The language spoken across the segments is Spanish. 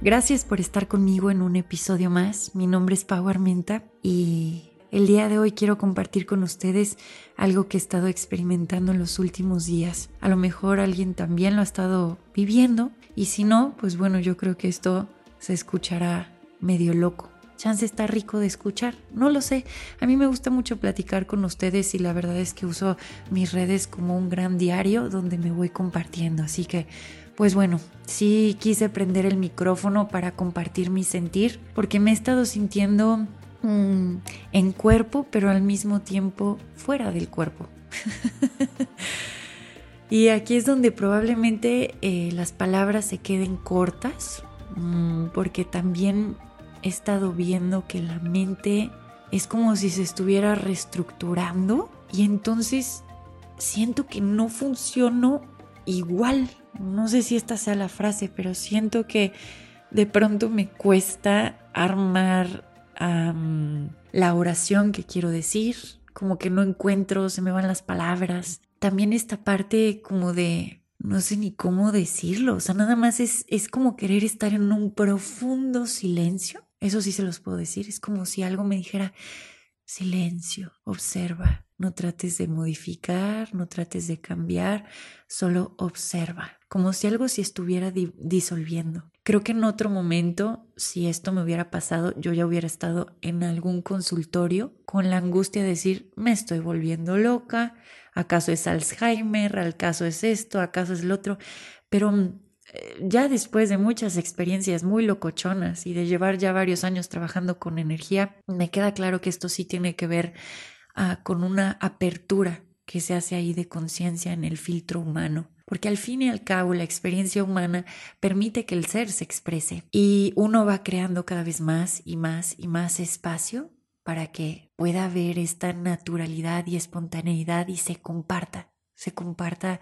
Gracias por estar conmigo en un episodio más. Mi nombre es Pau Armenta y el día de hoy quiero compartir con ustedes algo que he estado experimentando en los últimos días. A lo mejor alguien también lo ha estado viviendo y si no, pues bueno, yo creo que esto se escuchará medio loco. Chance está rico de escuchar, no lo sé. A mí me gusta mucho platicar con ustedes y la verdad es que uso mis redes como un gran diario donde me voy compartiendo. Así que pues bueno, sí quise prender el micrófono para compartir mi sentir, porque me he estado sintiendo mm, en cuerpo, pero al mismo tiempo fuera del cuerpo. y aquí es donde probablemente eh, las palabras se queden cortas, mm, porque también he estado viendo que la mente es como si se estuviera reestructurando y entonces siento que no funciono igual no sé si esta sea la frase, pero siento que de pronto me cuesta armar la oración que quiero decir, como que no encuentro, se me van las palabras. También esta parte como de, no sé ni cómo decirlo, o sea, nada más es, es como querer estar en un profundo silencio. Eso sí se los puedo decir, es como si algo me dijera, silencio, observa, no trates de modificar, no trates de cambiar, solo observa, como si algo se estuviera disolviendo. Creo que en otro momento, si esto me hubiera pasado, yo ya hubiera estado en algún consultorio con la angustia de decir, me estoy volviendo loca, acaso es Alzheimer, acaso es esto, acaso es lo otro, pero mm, eh, ya después de muchas experiencias muy locochonas y de llevar ya varios años trabajando con energía, me queda claro que esto sí tiene que ver con una apertura que se hace ahí de conciencia en el filtro humano. Porque al fin y al cabo la experiencia humana permite que el ser se exprese y uno va creando cada vez más y más y más espacio para que pueda haber esta naturalidad y espontaneidad y se comparta, se comparta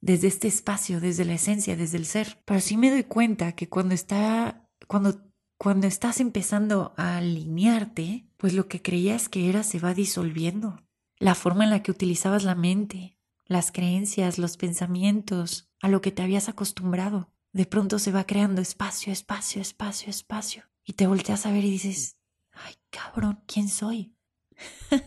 desde este espacio, desde la esencia, desde el ser. Pero sí me doy cuenta que cuando está, cuando cuando estás empezando a alinearte, pues lo que creías que era se va disolviendo. La forma en la que utilizabas la mente, las creencias, los pensamientos, a lo que te habías acostumbrado, de pronto se va creando espacio, espacio, espacio, espacio. Y te volteas a ver y dices, ay cabrón, ¿quién soy?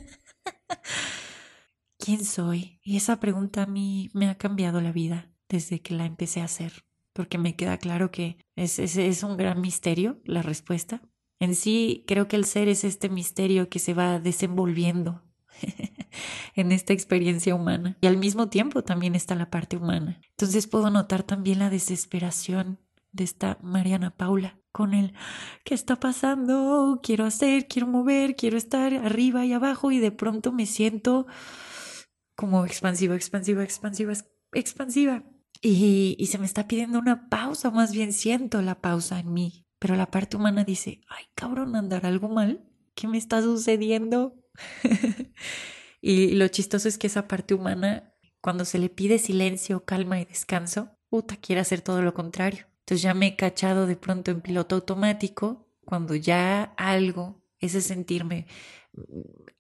¿Quién soy? Y esa pregunta a mí me ha cambiado la vida desde que la empecé a hacer porque me queda claro que es, es, un gran misterio la respuesta. En sí, creo que el ser es este misterio que se va desenvolviendo en esta experiencia humana. Y al mismo tiempo también está la parte humana. Entonces puedo notar también la desesperación de esta Mariana Paula con el ¿qué está pasando? Quiero hacer, quiero mover, quiero estar arriba y abajo y de pronto me siento como expansiva, expansiva, expansiva, expansiva. Y, se me está pidiendo una pausa, más bien siento la pausa en mí. Pero la parte humana dice, ay cabrón, andar algo mal. ¿Qué me está sucediendo? y lo chistoso es que esa parte humana, cuando se le pide silencio, calma y descanso, puta, quiere hacer todo lo contrario. Entonces ya me he cachado de pronto en piloto automático, cuando ya algo, ese sentirme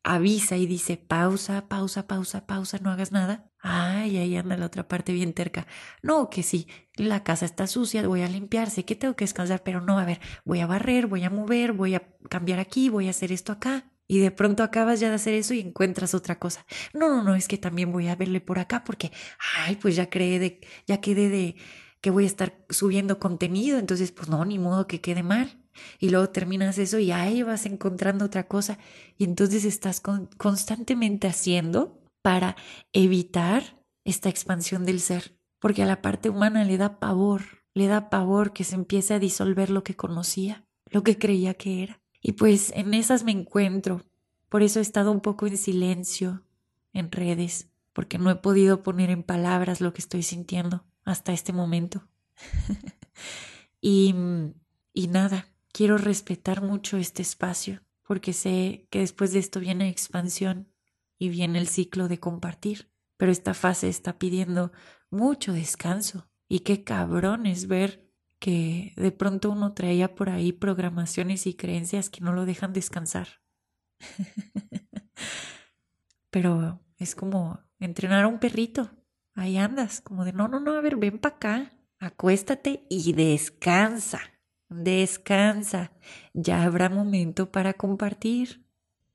avisa y dice pausa, pausa, pausa, pausa, no hagas nada. Ay, ahí anda la otra parte bien terca. No, que sí, la casa está sucia, voy a limpiar, sé que tengo que descansar, pero no, a ver, voy a barrer, voy a mover, voy a cambiar aquí, voy a hacer esto acá. Y de pronto acabas ya de hacer eso y encuentras otra cosa. No, no, no, es que también voy a verle por acá porque, ay, pues ya creé de, ya quedé de que voy a estar subiendo contenido, entonces pues no, ni modo que quede mal y luego terminas eso y ahí vas encontrando otra cosa y entonces estás constantemente haciendo para evitar esta expansión del ser, porque a la parte humana le da pavor, le da pavor que se empiece a disolver lo que conocía, lo que creía que era. Y pues en esas me encuentro, por eso he estado un poco en silencio en redes, porque no he podido poner en palabras lo que estoy sintiendo hasta este momento. y, y nada, quiero respetar mucho este espacio, porque sé que después de esto viene expansión y viene el ciclo de compartir. Pero esta fase está pidiendo mucho descanso. Y qué cabrón es ver que de pronto uno traía por ahí programaciones y creencias que no lo dejan descansar. Pero es como entrenar a un perrito. Ahí andas, como de no, no, no, a ver, ven para acá, acuéstate y descansa, descansa. Ya habrá momento para compartir.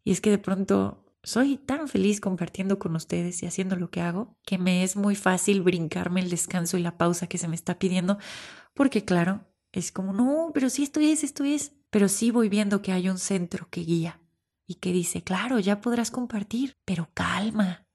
Y es que de pronto soy tan feliz compartiendo con ustedes y haciendo lo que hago que me es muy fácil brincarme el descanso y la pausa que se me está pidiendo, porque claro, es como, no, pero sí esto es, esto es, pero sí voy viendo que hay un centro que guía y que dice, claro, ya podrás compartir, pero calma.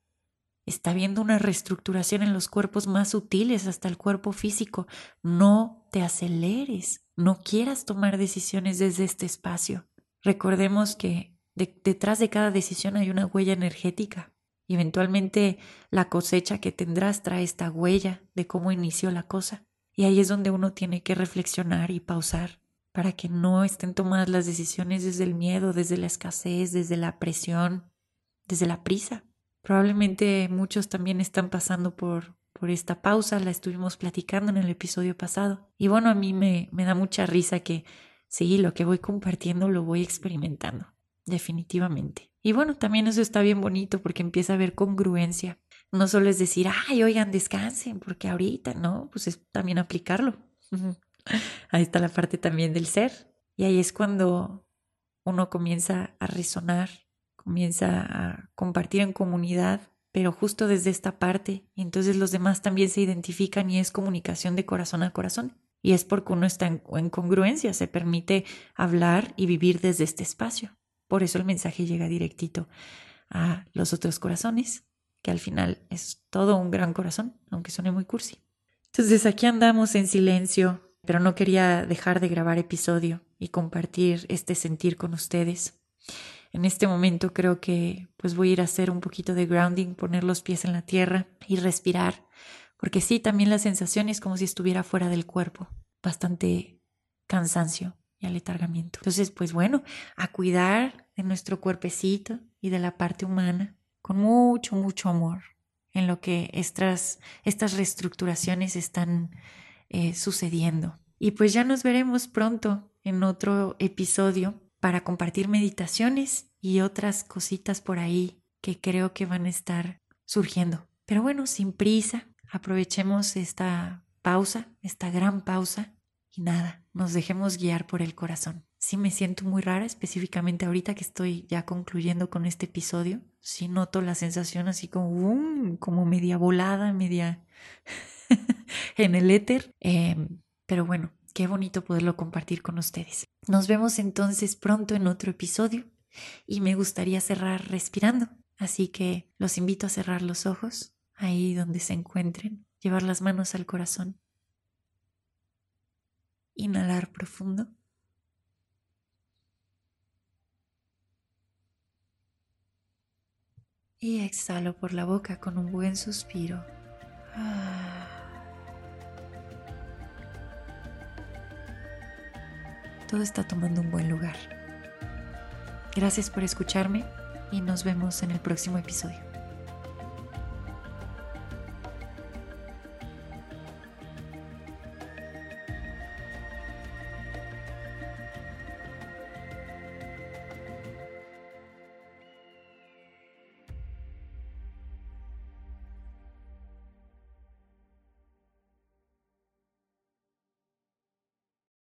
Está viendo una reestructuración en los cuerpos más sutiles hasta el cuerpo físico. No te aceleres, no quieras tomar decisiones desde este espacio. Recordemos que detrás de cada decisión hay una huella energética. Eventualmente la cosecha que tendrás trae esta huella de cómo inició la cosa. Y ahí es donde uno tiene que reflexionar y pausar para que no estén tomadas las decisiones desde el miedo, desde la escasez, desde la presión, desde la prisa. Probablemente muchos también están pasando por, por esta pausa, la estuvimos platicando en el episodio pasado. Y bueno, a mí me, me da mucha risa que sí, lo que voy compartiendo lo voy experimentando definitivamente. Y bueno, también eso está bien bonito porque empieza a haber congruencia. No solo es decir, ay, oigan, descansen, porque ahorita, ¿no? Pues es también aplicarlo. ahí está la parte también del ser. Y ahí es cuando uno comienza a resonar, comienza a compartir en comunidad, pero justo desde esta parte. Entonces los demás también se identifican y es comunicación de corazón a corazón. Y es porque uno está en, en congruencia, se permite hablar y vivir desde este espacio. Por eso el mensaje llega directito a los otros corazones, que al final es todo un gran corazón, aunque suene muy cursi. Entonces aquí andamos en silencio, pero no quería dejar de grabar episodio y compartir este sentir con ustedes. En este momento creo que pues voy a ir a hacer un poquito de grounding, poner los pies en la tierra y respirar, porque sí, también la sensación es como si estuviera fuera del cuerpo, bastante cansancio, y aletargamiento. Entonces, pues bueno, a cuidar de nuestro cuerpecito y de la parte humana con mucho, mucho amor en lo que estas, estas reestructuraciones están eh, sucediendo. Y pues ya nos veremos pronto en otro episodio para compartir meditaciones y otras cositas por ahí que creo que van a estar surgiendo. Pero bueno, sin prisa, aprovechemos esta pausa, esta gran pausa y nada, nos dejemos guiar por el corazón. Sí me siento muy rara, específicamente ahorita que estoy ya concluyendo con este episodio. Sí noto la sensación así como, como media volada, media en el éter. Em, pero bueno, qué bonito poderlo compartir con ustedes. Nos vemos entonces pronto en otro episodio y me gustaría cerrar respirando. Así que los invito a cerrar los ojos ahí donde se encuentren, llevar las manos al corazón Inhalar profundo. Y exhalo por la boca con un buen suspiro. Ah. Todo está tomando un buen lugar. Gracias por escucharme y nos vemos en el próximo episodio.